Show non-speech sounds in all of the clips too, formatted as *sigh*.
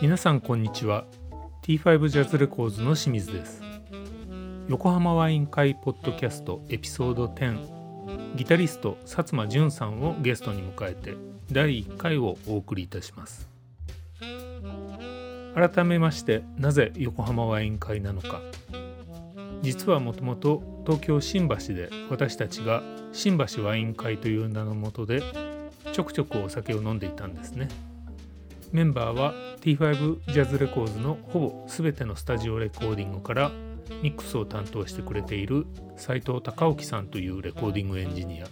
皆さんこんにちは。T5 ジャズレコーズの清水です。横浜ワイン会ポッドキャストエピソード10ギタリスト薩摩淳さんをゲストに迎えて第1回をお送りいたします。改めましてなぜ横浜ワイン会なのか。実はもともと東京新橋で私たちが新橋ワイン会という名のもとでちょくちょくお酒を飲んでいたんですね。メンバーは T5 ジャズレコーズのほぼ全てのスタジオレコーディングからミックスを担当してくれている斉藤隆興さんというレコーディングエンジニア。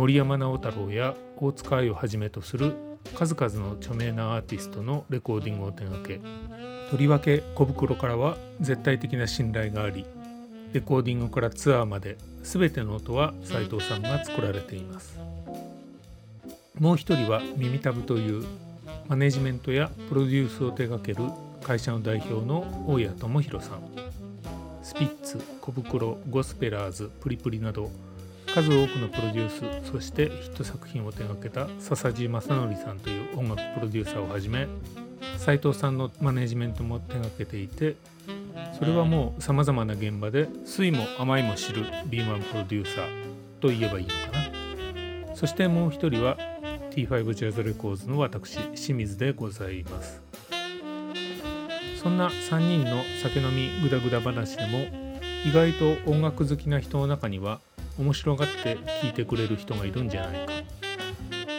森山直太朗や大塚愛をはじめとする数々の著名なアーティストのレコーディングを手掛けとりわけコブクロからは絶対的な信頼がありレコーディングからツアーまで全ての音は斉藤さんが作られています。もう一人は耳たぶというマネジメントやプロデュースを手掛ける会社の代表の大谷智弘さん。スピッツ小袋ゴスペラーズプリプリなど数多くのプロデュースそしてヒット作品を手掛けた笹地正則さんという音楽プロデューサーをはじめ斉藤さんのマネジメントも手掛けていてそれはもうさまざまな現場で酸いも甘いも知る B1 プロデューサーと言えばいいのかな。そしてもう一人は T5 ジャズレコーズの私清水でございます。そんな3人の酒飲みグダグダ話でも意外と音楽好きな人の中には面白がって聞いてくれる人がいるんじゃないか。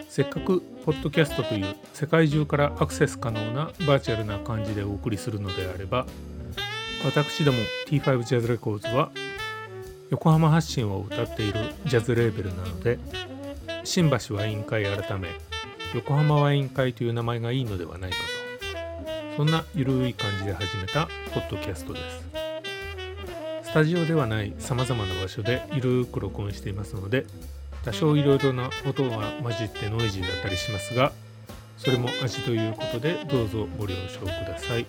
せっかくポッドキャストという世界中からアクセス可能なバーチャルな感じでお送りするのであれば私ども T5 ジャズレコーズは横浜発信を歌っているジャズレーベルなので新橋ワイン会改め横浜ワイン会という名前がいいのではないかとそんなゆるい感じで始めたポッドキャストです。スタジオではないさまざまな場所でゆるく録音していますので多少いろいろな音が混じってノイジーだったりしますがそれも味ということでどうぞご了承ください。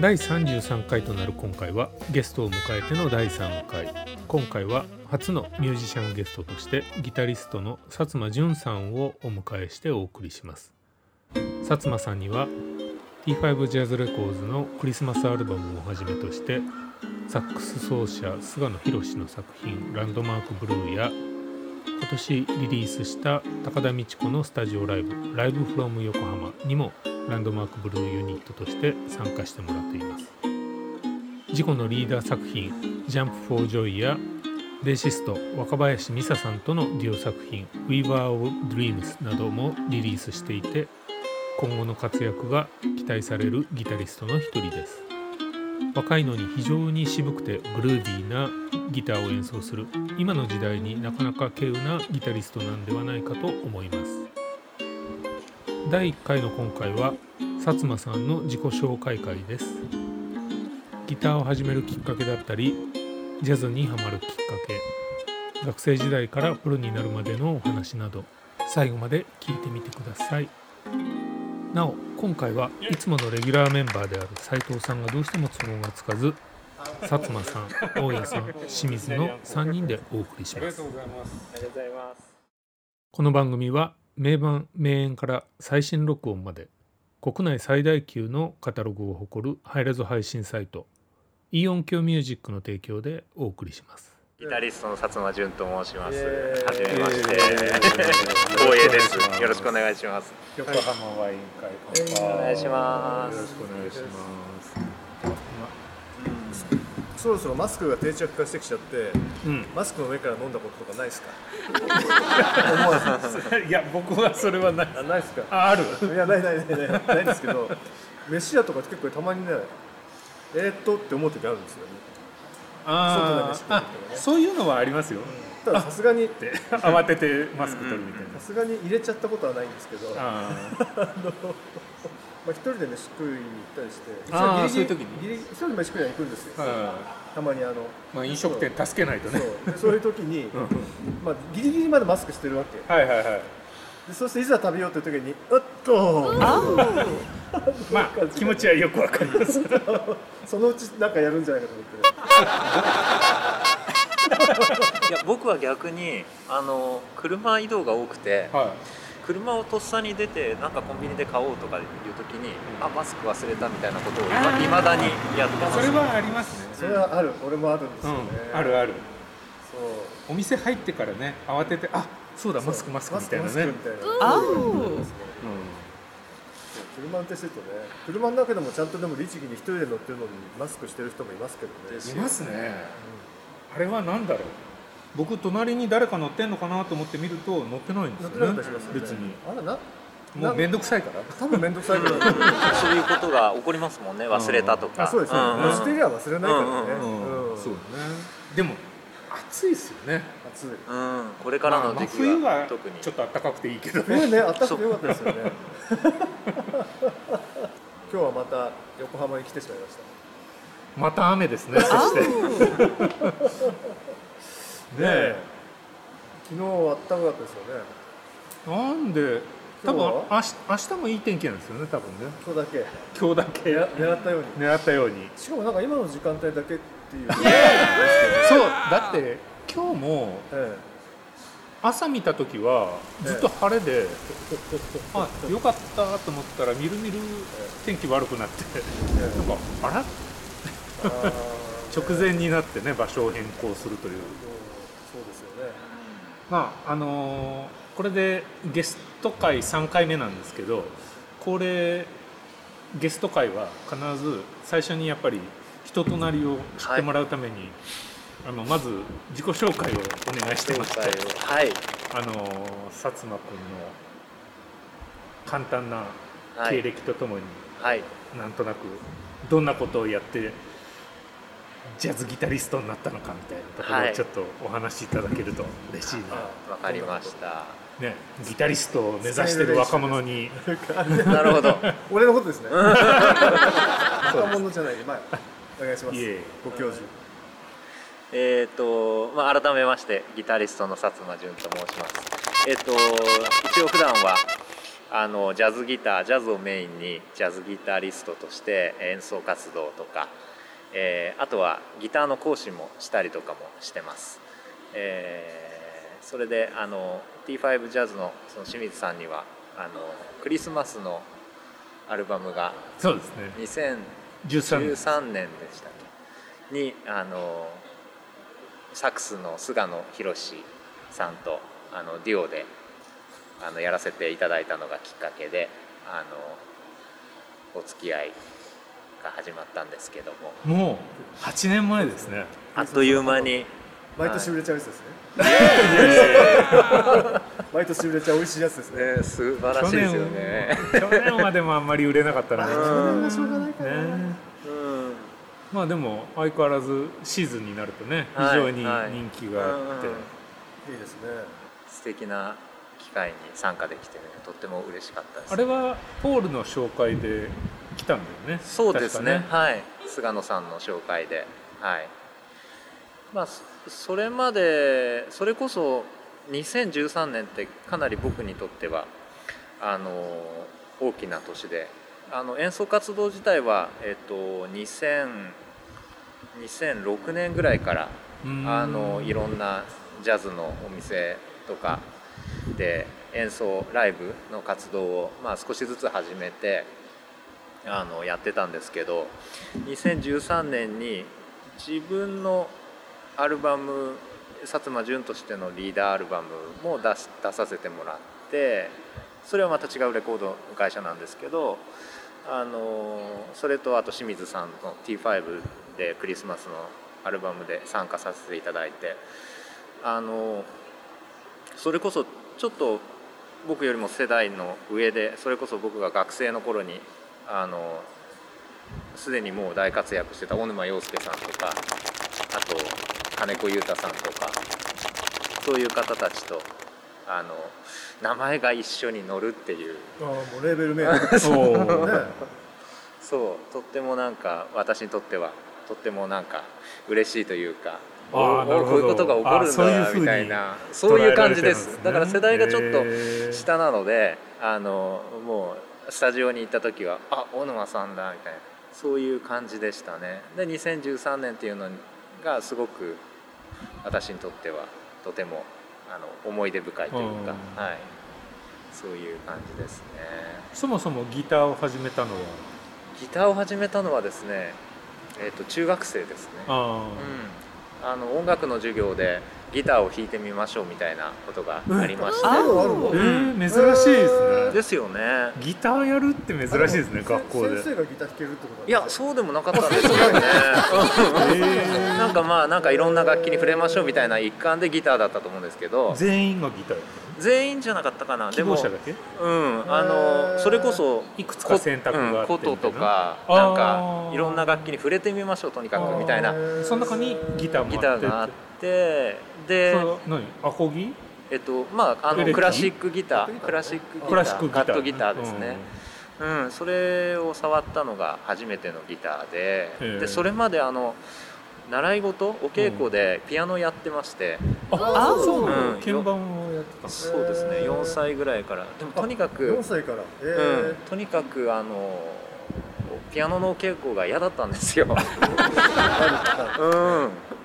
第33回となる今回はゲストを迎えての第3回。今回は初のミュージシャンゲストとしてギタリストの薩摩淳さんをお迎えしてお送りします。薩摩さんには T5 ジャズレコーズのクリスマスアルバムをはじめとしてサックス奏者菅野博の作品「ランドマークブルー」や今年リリースした高田美智子のスタジオライブ「ライブフロム横浜」にもランドマークブルーユニットとして参加してもらっています。自己のリーダー作品「ジャンプ・フォー・ジョイ」やベーシスト若林美沙さんとのデュオ作品「Weaver of Dreams」などもリリースしていて今後の活躍が期待されるギタリストの一人です。若いのに非常に渋くてグルーヴィーなギターを演奏する。今の時代になかなか稀有なギタリストなんではないかと思います。第1回の今回は薩摩さんの自己紹介会です。ギターを始めるきっかけだったりジャズにハマるきっかけ学生時代からプロになるまでのお話など最後まで聞いてみてください。なお今回はいつものレギュラーメンバーである斉藤さんがどうしても都合がつかず薩摩さん大谷さん清水の3人でお送りします。この番組は名盤名演から最新録音まで国内最大級のカタログを誇るハイレゾ配信サイトイオンキョミュージックの提供でお送りしますギタリストの薩摩淳と申します。はじめまして。光栄です。よろしくお願いします。横浜ワイン会お願いします。よろしくお願いします。そろそろマスクが定着化してきちゃって、うん。マスクの上から飲んだこととかないですか？*laughs* いや僕はそれはない。あないですか？あある？いやないないないない。ないですけど飯屋とか結構たまにねえー、っとって思う時あるんですよねあ外で飯食うとかそういうのはありますよ。たださすがにって慌ててマスク取るみたいな。さすがに入れちゃったことはないんですけどああのまあ一人で飯食いに行ったりしてあそういう時に。ギリ一人で飯食いには行くんですよ。たまにあのいまあ飲食店助けないとね。そう。でそういう時に、うん。まあ、ギリギリまでマスクしてるわけ。はいはいはいでそしていざ食べようという時にうっとまあ気持ちはよくわかります。そのうちなんかやるんじゃないかと思って。いや僕は逆にあの車移動が多くては車をとっさに出てなんかコンビニで買おうとかいう時にあマスク忘れたみたいなことをいまだにやってます。それはありますね。それはある。俺もあるんですよね、うん。あるある。そう。お店入ってからね慌ててあそうだマスクマスクみたいなね。マスクみたいな。あ車運転してるとね車の中でもちゃんとでも律儀に一人で乗ってるのにマスクしてる人もいますけどね。いますね。あれは何だろう。僕隣に誰か乗ってんのかなと思って見ると乗ってないんですよね。別に。あらなもう面倒くさいから。多分面倒くさいぐら。そういうことが起こりますもんね忘れたとか。あそうです。ね、ん。ん。乗してりゃ忘れないからね、うん。うん。そうね。でも暑いですよね暑いうんこれからのまあ時期冬はは特に。ちょっと暖かくていいけどね。冬ねあったかくてよかったですよね。*laughs* 今日はまた横浜に来てしまいました。また雨ですねそして。*laughs* ねえ。昨日は暖かかったですよね。なんで多分明日明日もいい天気なんですよね多分ね。今日だけ。今日だけ。狙狙ったように。狙ったように。しかもなんか今の時間帯だけっていう。*laughs* そうだって今日もえ朝見た時はずっと晴れで、あよかったと思ったらみるみる天気悪くなって、ええ。なんかあら？*laughs* 直前になってね場所を変更するという。うんそうですよね。まああのーこれでゲスト会3回目なんですけど恒例ゲスト会は必ず最初にやっぱり人となりを知ってもらうために、あのまず自己紹介をお願いしてましてはい。あのー薩摩君の簡単な経はい歴とともに、はい。なんとなくどんなことをやってジャズギタリストになったのかみたいなところはい。をちょっとお話しいただけると嬉しいな、わかりました。ね、ギタリストを目指してる若者に。*laughs* なるほど。俺のことですね。*laughs* 若者じゃない前お願いします。いえ。ご教授えっ、と、まあ、改めましてギタリストの薩摩淳と申します。えっ、と一応普段はあのジャズギタージャズをメインにジャズギタリストとして演奏活動とか、えーあとはギターの講師もしたりとかもしてます。えーそれであの T5 ジャズのその清水さんにはあのクリスマスのアルバムがそうですね2000 13 13年でしたっけ？にあのサックスの菅野博さんとあのデュオであのやらせていただいたのがきっかけであのお付き合いが始まったんですけども。もう8年前ですね。あっという間に。毎年売れちゃうやつですね。毎年売れちゃう美味しいやつですね。ね素晴らしいですよね。去年はでもあんまり売れなかったな、それはしょうがないかな、ね。うんまあでも相変わらずシーズンになるとね非はい常に人気があって、うんいいですね。素敵な機会に参加できて、ね、とっても嬉しかったです。あれはポールの紹介で来たんだよね。そうですね。確かはい。菅野さんの紹介で。はい。まあそそれまでそれこそ2013年ってかなり僕にとってはあの大きな年であの演奏活動自体は、えっと、2000 2006年ぐらいからうん。あのいろんなジャズのお店とかで演奏ライブの活動を、まあ、少しずつ始めてあのやってたんですけど2013年に自分のアルバム薩摩淳としてのリーダーアルバムも出し出させてもらってそれはまた違うレコード会社なんですけどあのそれとあと清水さんの T5 でクリスマスのアルバムで参加させていただいてあのそれこそちょっと僕よりも世代の上でそれこそ僕が学生の頃にあのすでにもう大活躍してた小沼洋介さんとかあと金子裕太さんとかそういう方たちとあの名前が一緒に乗るっていう。ああもうレーベルメイド *laughs* ね。そう。とってもなんか私にとってはとってもなんか嬉しいというかこういうことが起こるんだみたいなそういう感じです。ねだから世代がちょっへとー下なのであのもうスタジオに行った時はあ小沼さんだみたいなそういう感じでしたね。で2013年っていうのがすごく私にとってはとてもあの思い出深いというか、うん。はい、そういう感じですね。そもそもギターを始めたのは？ギターを始めたのはですね、えー、と中学生ですね。あうん、あの音楽の授業でギターを弾いてみましょうみたいなことがありまして、あるあるーえー、珍しいですね。ですよね。ギターやるって珍しいですね学校で。先生がギター弾けるってこといやそうでもなかったんですよね。え *laughs* なんかまあなんかいろんな楽器に触れましょうみたいな一環でギターだったと思うんですけど。ー、全員がギター全員じゃなかったかな。でも望者だけ？うんあのそれこそいくつか選択があってうん琴とかな。なんかいろんな楽器に触れてみましょうとにかくみたいな。その中にギターもあって。ギターがあってでそれは何？アコギ？えっとまああのクラシックギター。クラシックギター。クラシックギターカットギターですね、うん、それを触ったのが初めてのギターででそれまであの習い事？お稽古でピアノやってまして、ああそうなの、うん。鍵盤をやってたの？そうですね。4歳ぐらいから。でもとにかく4歳から。えうん、とにかくあのピアノのお稽古が嫌だったんですよ。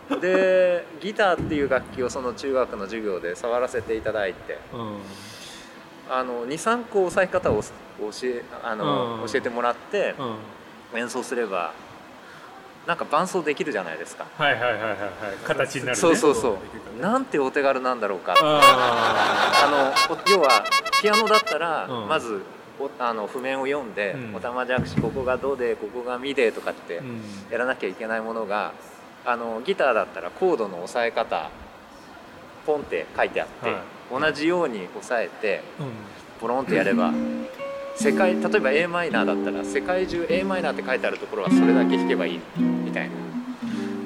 うん、でギターっていう楽器をその中学の授業で触らせていただいて。うん。あの23個押さえ方を教えあの、うん。教えてもらってうん。演奏すればなんか伴奏できるじゃないですか。はいはいはいはいはい。形になるね。そうそうそう。なんてお手軽なんだろうか。ああのお要はピアノだったら、うん。まずおあの譜面を読んで、うん。おたまじゃくしここがドでここがミでとかってやらなきゃいけないものがあのギターだったらコードの押さえ方ポンって書いてあって、はい。同じように押さえてうん。ポロンってやれば世界例えば a マイナーだったら世界中 a マイナーって書いてあるところはそれだけ弾けばいいみたいな。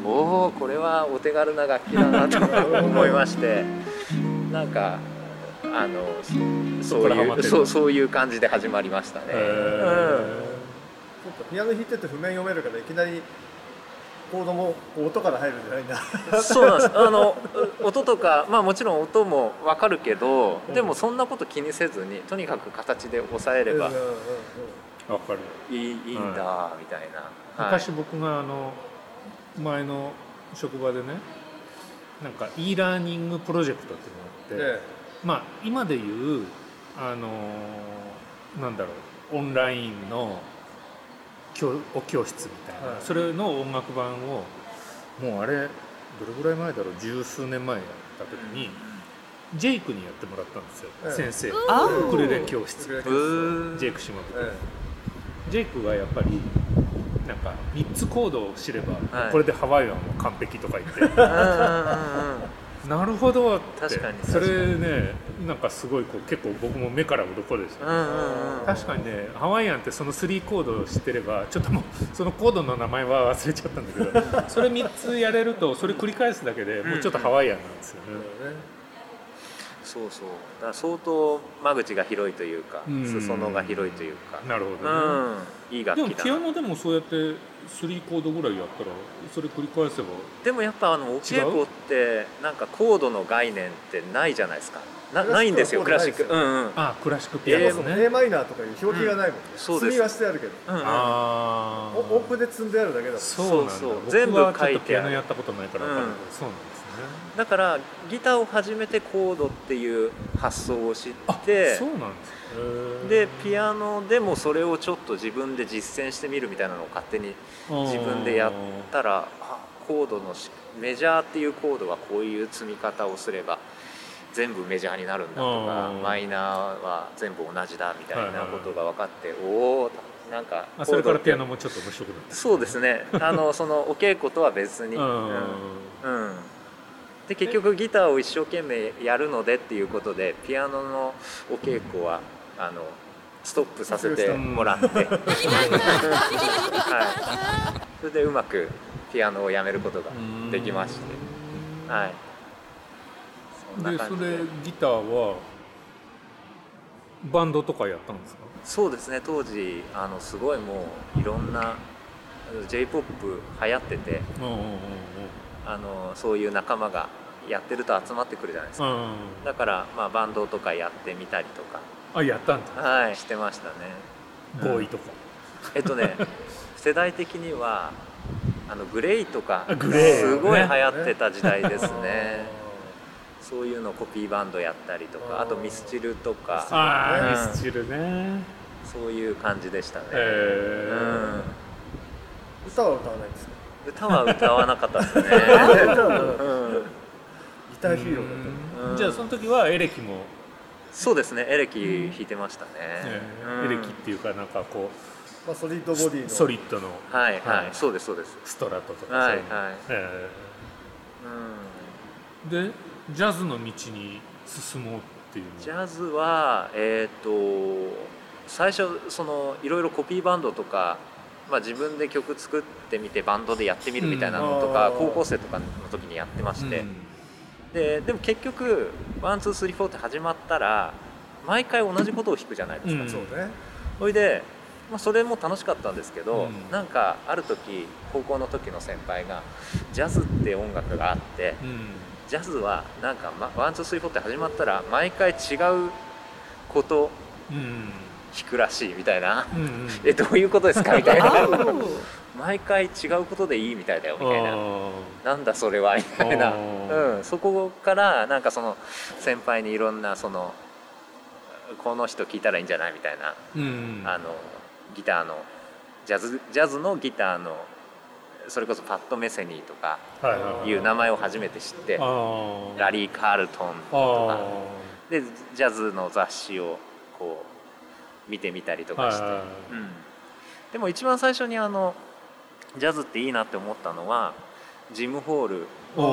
おおこれはお手軽な楽器だなと思いまして。なんかあのそういうそうそういう感じで始まりましたね。ピアノ弾いてて譜面読めるからいきなりコードも音から入るんじゃないんだ。そうなんです。あのう *laughs* 音とかまあもちろん音も分かるけどでもそんなこと気にせずにとにかく形で押さえればうかる。いいいいんだみたいな、はい。昔僕があの前の職場でねなんか e ラーニングプロジェクトっていうのがあって、でまあ今でいうあのなんだろうオンラインの教お教室みたいな、はい。それの音楽版をもうあれどれぐらい前だろう十数年前やった時に、ジェイクにやってもらったんですよ、ええ。先生あウクレレ教室ジェイク島本、えジェイクがやっぱりなんか3つコードを知れば、はい。これでハワイアンは完璧とか言ってなるほど。って確かに。それねなんかすごいこう結構僕も目から鱗でした、うんうんうん。確かにねハワイアンってその3コードを知ってればちょっともうそのコードの名前は忘れちゃったんだけど *laughs* それ3つやれるとそれ繰り返すだけでもうちょっとハワイアンなんですよね、えねそうそう。だから相当間口が広いというかうん。裾野が広いというか。なるほどね、うん。いい楽でも器だピアノでもそうやって3コードぐらいやったらそれ繰り返せば？でもやっぱあのお稽古ってなんかコードの概念ってないじゃないですか。なないんですよクラシック。うんうん。あクラシックピアノね、A マイナーとかいう表記がないもんね、そうです。積みはしてあるけど。うんうん。ああお音符で積んであるだけだもんそうなんだ。そうそう。僕全部はちょっと書いてある。ピアノやったことないから分かるうん。そうなんですね。だからギターを始めてコードっていう発想を知っあてそうなんですねでピアノでもそれをちょっと自分で実践してみるみたいなのを勝手に自分でやったらあコードのしメジャーっていうコードはこういう積み方をすれば全部メジャーになるんだとかうん。マイナーは全部同じだみたいなことが分かって、おおなんかあそれからピアノももちょっと面白くなったそうですね。あのそのお稽古とは別に、うん。うん。うん。で結局ギターを一生懸命やるのでっていうことでピアノのお稽古はあのストップさせても。らって、*laughs* はい、それでうまくピアノをやめることができまして、はい、そんなで。それギターはバンドとかやったんですか？そうですね。当時あのすごいもういろんな j p o p 流行っててあのそういう仲間がやってると集まってくるじゃないですか、うんだから、まあ、バンドとかやってみたりとあやったんだ。かはい。してましたね。ボーイとか。えっとね *laughs* 世代的にはあのグレイとかすごい流ね行ってた時代ですね。*laughs* そういうのコピーバンドやったりとかあとミスチルとか。ああうん。ミスチルね。そういう感じでしたね、へうん。歌は歌わないんですか？歌は歌わなかったですね、*laughs* 歌はうん、ギターヒーローだったうん。じゃあその時はエレキも、そうですね。エレキ弾いてましたね、エレキっていうかなんかこまあ、ソリッドボディうの。ソリッドの。はいはい、はい。そうですそうです。ストラトとかはいはい。えうん。えでジャズの道に進もうっていうの。ジャズはえっ、と最初そのいろいろコピーバンドとか、まあ、自分で曲作ってみてバンドでやってみるみたいなのとか、うん。高校生とかの時にやってまして、うんででも結局 one two three four って始まったら毎回同じことを弾くじゃないですか、うん。そうね。それで、まあ、それも楽しかったんですけど、うん。なんかある時高校の時の先輩がジャズって音楽があってうん。ジャズはなんか、ま、 one two three four って始まったら毎回違うことうん。弾くらしいみたいな。うんうん。*laughs* えどういうことですかみたいな *laughs* 毎回違うことでいいみたいだよみたいな。あなんだそれはみたいな、うん、そこからなんかその先輩にいろんなそのこの人聞いたらいいんじゃないみたいな、ーうん。あのギターのジャズジャズのギターのそれこそパッド・メセニーとかはいはいはい。いう名前を初めて知ってあー。ラリー・カールトンとか。あでジャズの雑誌をこう見てみたりとかして、はいはいはい。うん、でも一番最初にあのジャズっていいなって思ったのはジム・ホール。ジム・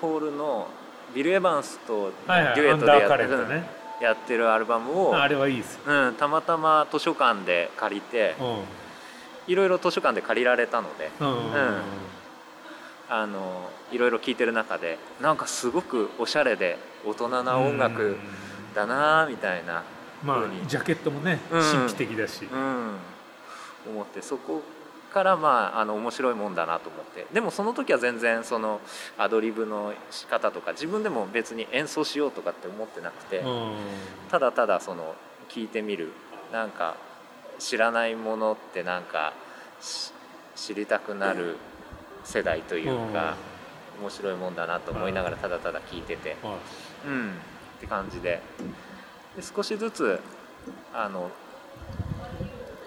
ホールのビル・エヴァンスとデはいはい。ュエットでやってる,、レントねやってるアルバムを、あれはいいです。ようん、たまたま図書館で借りてういろいろ図書館で借りられたのでんうんうんあのいろいろ聴いてる中でなんかすごくおしゃれで大人な音楽だなみたいな、まあジャケットもねうん。神秘的だし。うん、思ってそこからまああの面白いもんだなと思って。でもその時は全然そのアドリブの仕方とか自分でも別に演奏しようとかって思ってなくて、うん。ただただその聞いてみる。なんか知らないものってなんかし知りたくなる世代というか、面白いもんだなと思いながらただただ聞いてて、はうん。って感じで。で少しずつあの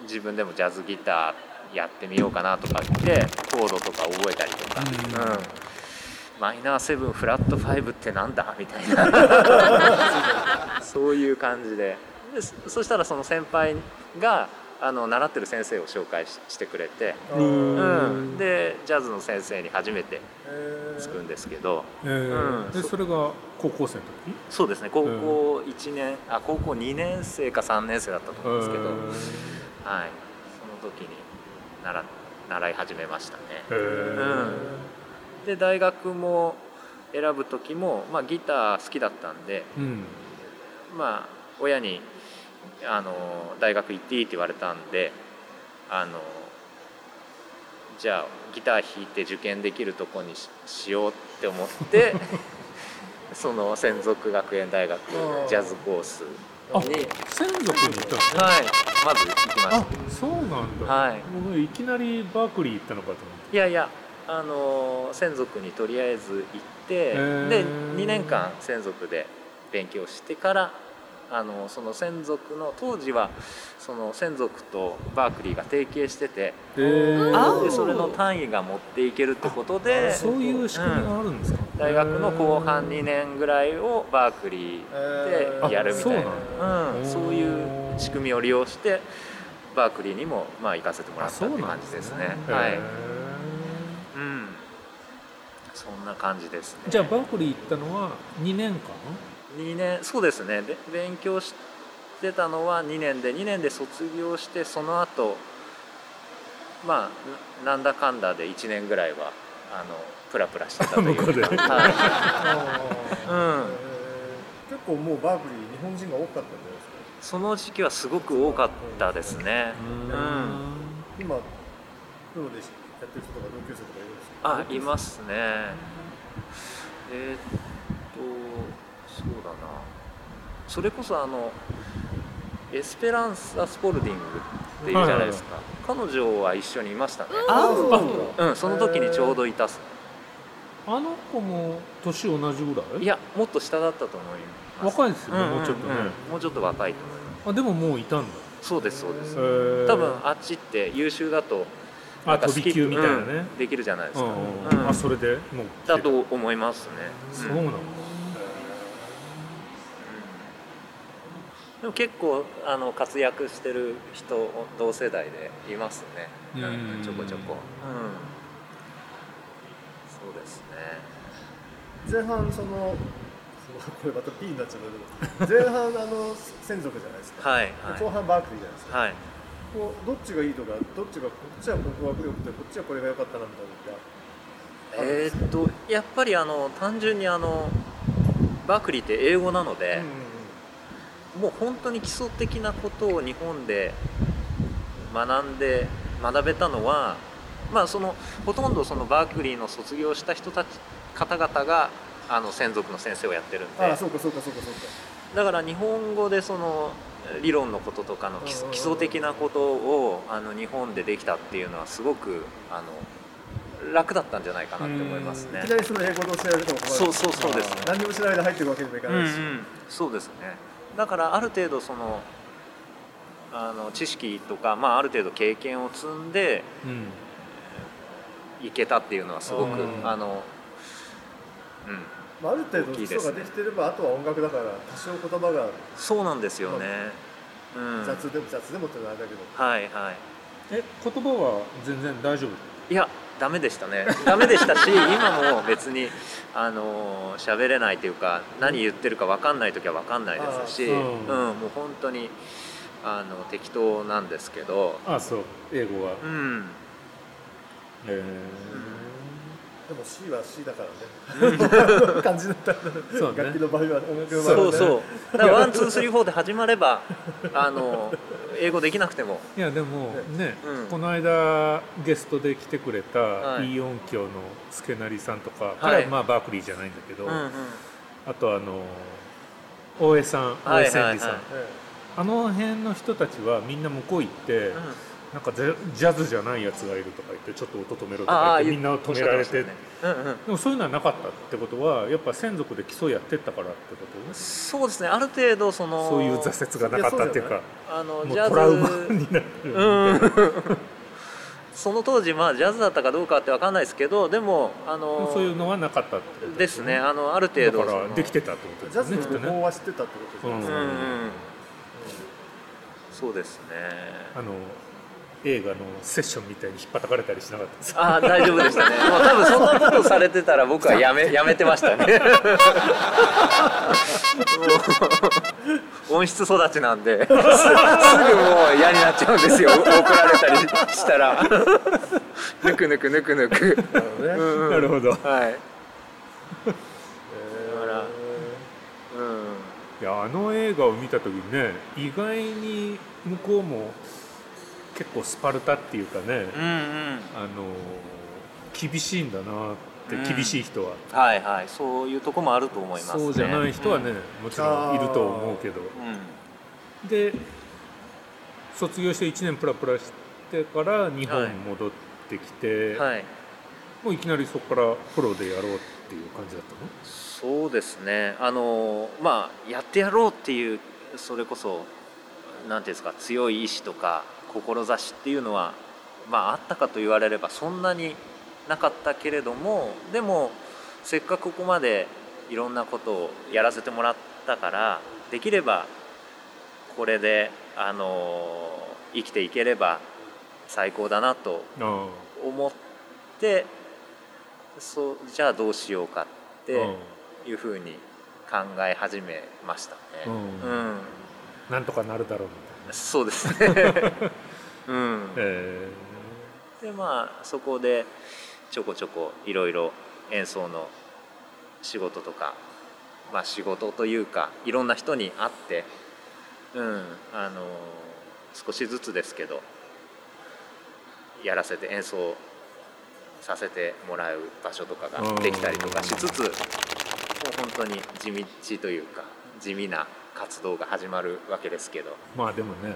自分でもジャズギターやってみようかなとかってコードとか覚えたりとか、うん。うん。マイナーセブンフラットファイブってなんだ？みたいな。そういう感じで。でそそしたらその先輩があの習ってる先生を紹介ししてくれて、ううん。ん、でジャズの先生に初めてえー。つくんですけど、えー。うん。でそれが高校生の時？そうですね。高校1年、あ高校2年生か3年生だったと思うんですけど、はい、その時に習習い始めましたね。へー。で大学も選ぶ時も、まあ、ギター好きだったんで、うん。まあ、親にあの大学行っていいって言われたんであのじゃあギター弾いて受験できるとこにししようって思って *laughs* その専属学園大学ジャズコースあに、はい、専属に行ったんですねまず行きましあそうなんだ、はい。僕いきなりバークリー行ったのかと思ってた。いやいやあの専属にとりあえず行ってー。で2年間専属で勉強してからあのその専属の当時はその専属とバークリーが提携しててでそれの単位が持っていけるってことでそういう仕組みがあるんですか、大学の後半2年ぐらいをバークリーでやるみたいな、あそううん、そういう仕組みを利用してバークリーにもまあ行かせてもらったって感じですね。はい、へー。うん、そんな感じですね。じゃあバークリー行ったのは2年間？2年そうですね。べ勉強してたのは2年で2年で卒業してその後まあななんだかんだで1年ぐらいはあのプラプラしてたという。向こうで。はい。うん。えー結構もうバークリー日本人が多かったんじゃないですか？その時期はすごく多かったですね。今どうでしってる人とか同級生とかいるんですか？あいますね。えーっとそうだな。それこそあのエスペランサ・スポルディングっていうじゃないですか、彼女は一緒にいましたね。あそう。なんだうんその時にちょうどいたっす。あの子も年同じぐらい？いやもっと下だったと思います。若いですよね、んんん。もうちょっとね、もうちょっと若いと思います。あでももういたんだ。そうですそうです。多分あっちって優秀だとなあんか飛び級みたいなね、うんできるじゃないですか、うんうんうん。あそれでもうだと思いますね。そうなの、でも結構あの活躍してる人同世代でいますね、うん。ちょこちょこ、うん、そうですね。前半そのこれまた P になっちゃうんだけど。*laughs* 前半あの専属じゃないですか、はいは後半バークリーじゃないですか、いはい。こうどっちがいいとかどっちがこっちはここが良くてこっちはこれが良かったなみたいなえーっとやっぱりあの単純にあのバークリーって英語なので、もう本当に基礎的なことを日本で学んで学べたのは、まあ、そのほとんどそのバークリーの卒業した人たち方々があの専属の先生をやってるんで。ああそうかそうかそうかそうか。だから日本語でその理論のこととかの基礎的なことをあの日本でできたっていうのはすごくあの楽だったんじゃないかなって思いますね。いき。なりその英語で教えられても困る。そうそうそうです。ね何にもしないで入っていくわけにもいかないし、そうですねだからある程度そのあの知識とか、まあ、ある程度経験を積んでうん。いけたっていうのはすごく、うん。あのうん。まあ、ある程度基礎ができてればあとは音楽だから多少言葉がそうなんですよね、うん、雑でも雑でもってのはあれだけど、はいはい。え言葉は全然大丈夫？いやダメでしたね。ダメでしたし今も別にあの喋れないというか何言ってるか分かんない時は分かんないですし、あう。ーんもう本当にあの適当なんですけど、あそう。英語は、うん、えでも C は C だからね。感じだった。ら、そうね。楽器の場合は音楽の場合は、ね、そうそうだから one two three four で始まればあの英語できなくても。ーいやでもね、うん。この間ゲストで来てくれた、はいい、い音響の女性さんとか、はい。彼はまあバークリーじゃないんだけど、うんうんあとあの大江さん大江千里さん、はいえあの辺の人たちはみんな向こう行って、うんなんかジャジャズじゃないやつがいるとか言ってちょっと音止めろとか言ってみんな止められて、でもそういうのはなかったってことはやっぱ専属で基礎やってったからってことそうですね。ある程度そのそういう挫折がなかったっていうかあのもうジャトラウマズになる、うん。*laughs* その当時まあジャズだったかどうかって分かんないですけどでもあのそういうのはなかったってことですね。あのある程度だからできてたってことジャズのですねきっとね。語法は知ってたってことですね、うんうんうん。そうですね。あの映画のセッションみたいに引っ叩かれたりしなかったですああ大丈夫でしたね。*laughs* もう多分そんなことされてたら僕はやめ *laughs* やめてましたね。もう音質育ちなんで。す *laughs* すぐもう嫌になっちゃうんですよ。怒られたりしたら。ぬくぬくぬくぬく。なるほどね、うんうん。なるほど。はい。えー。だからうん。いやあの映画を見た時にね意外に向こうも結構スパルタっていうかね、うんうん。あの厳しいんだなって、うん。厳しい人は。はいはい。そういうとこもあると思いますね。そうじゃない人はね、もちろんいると思うけど。うん。で卒業して1年プラプラしてから日本戻ってきて、うんはい。もういきなりそこからプロでやろうっていう感じだったの？そうですね。あのまあやってやろうっていうそれこそなんていうんですか強い意志とか志っていうのはまああったかと言われればそんなになかったけれどもでもせっかくここまでいろんなことをやらせてもらったからできればこれであの生きていければ最高だなとあ思ってそうじゃあどうしようかっていうふうに考え始めましたね。うん。うん、なんとかなるだろうみそうですね。う *laughs* ん、でまあそこでちょこちょこいろいろ演奏の仕事とか、まあ、仕事というかいろんな人に会って、うん、あの少しずつですけどやらせて演奏させてもらう場所とかができたりとかしつつもう本当に地道というか地味な活動が始まるわけですけど。まあでもね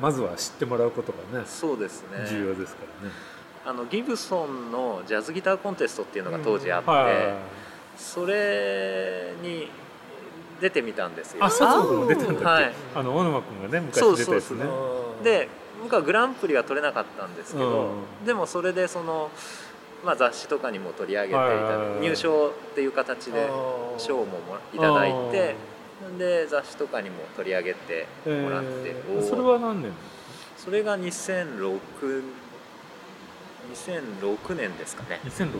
まずは知ってもらうことがねそうですね。重要ですからね。あのギブソンのジャズギターコンテストっていうのが当時あって、はいそれに出てみたんですよ。あ、佐藤君も出たんだっけ、はい。あの小沼君がね昔出たやつね。うんで僕はグランプリは取れなかったんですけど、うでもそれでその、まあ、雑誌とかにも取り上げていた入賞っていう形で賞ももらいただいてで雑誌とかにも取り上げてえもらって、ーおー。それは何年？それが2006 2006年ですかね、2006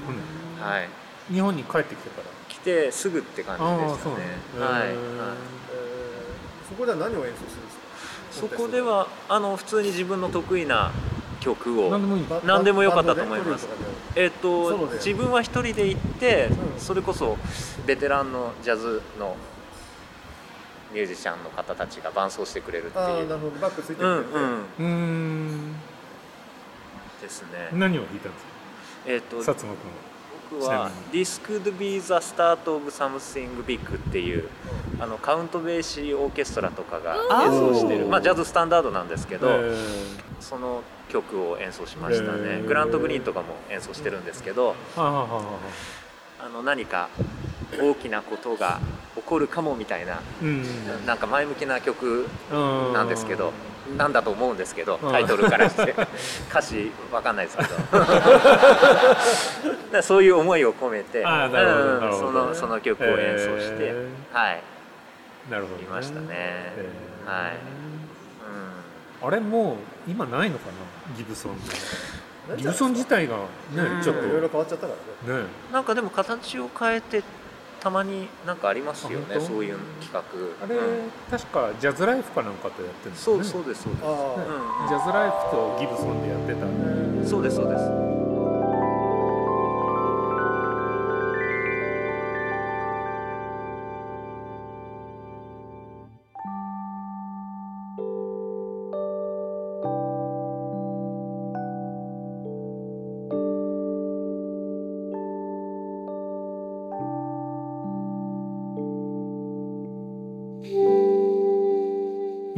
年。はい、日本に帰ってきてから？来てすぐって感じでしたね。そうなんだ。はい、はい。えーそこでは何を演奏するんですか？そこではあの普通に自分の得意な曲を何でもいい。バ何でもよかったと思います。えっと自分は一人で行って、うん。それこそベテランのジャズのミュージシャンの方たちが伴奏してくれるっていう。ああなるほど。バックついてくうんれて、うんうーん。ですね。何を弾いたんですえっとか？薩摩君僕は「This could be the start of something big」っていうあのカウントベーシーオーケストラとかが演奏してる。まあジャズスタンダードなんですけど、は。えその曲を演奏しましたね、へー。グラント・グリーンとかも演奏してるんですけど、ー、はあはあはあはあ。あの何か大きなことが起こるかもみたいなうん。なんか前向きな曲うんなんですけど、なんだと思うんですけどうん。タイトルからして *laughs* 歌詞わかんないですけど。*laughs* そういう思いを込めてうんそのその曲を演奏して、へはい、なるほど、ね。見ましたね。はい。あれもう今ないのかな？ギブソンなんでギブソン自体がね、うんちょっと。いろいろ変わっちゃったからね。ね。うん、なんかでも形を変えてたまになんかありますよねそういう企画。あれ、うん。確かジャズライフかなんかとやってるんですそうよね。そうですそうですあうんジャズライフとギブソンでやってたんでそうですそうです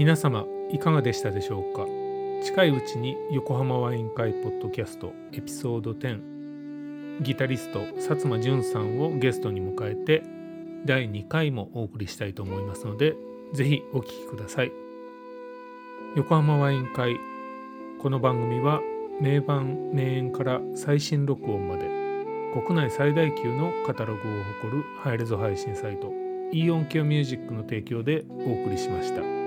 皆様いかがでしたでしょうか？近いうちに横浜ワイン会ポッドキャストエピソード10ギタリスト薩摩淳さんをゲストに迎えて第2回もお送りしたいと思いますのでぜひお聴きください。横浜ワイン会この番組は名盤名演から最新録音まで国内最大級のカタログを誇るハイレゾ配信サイトイオンキオミュージックの提供でお送りしました。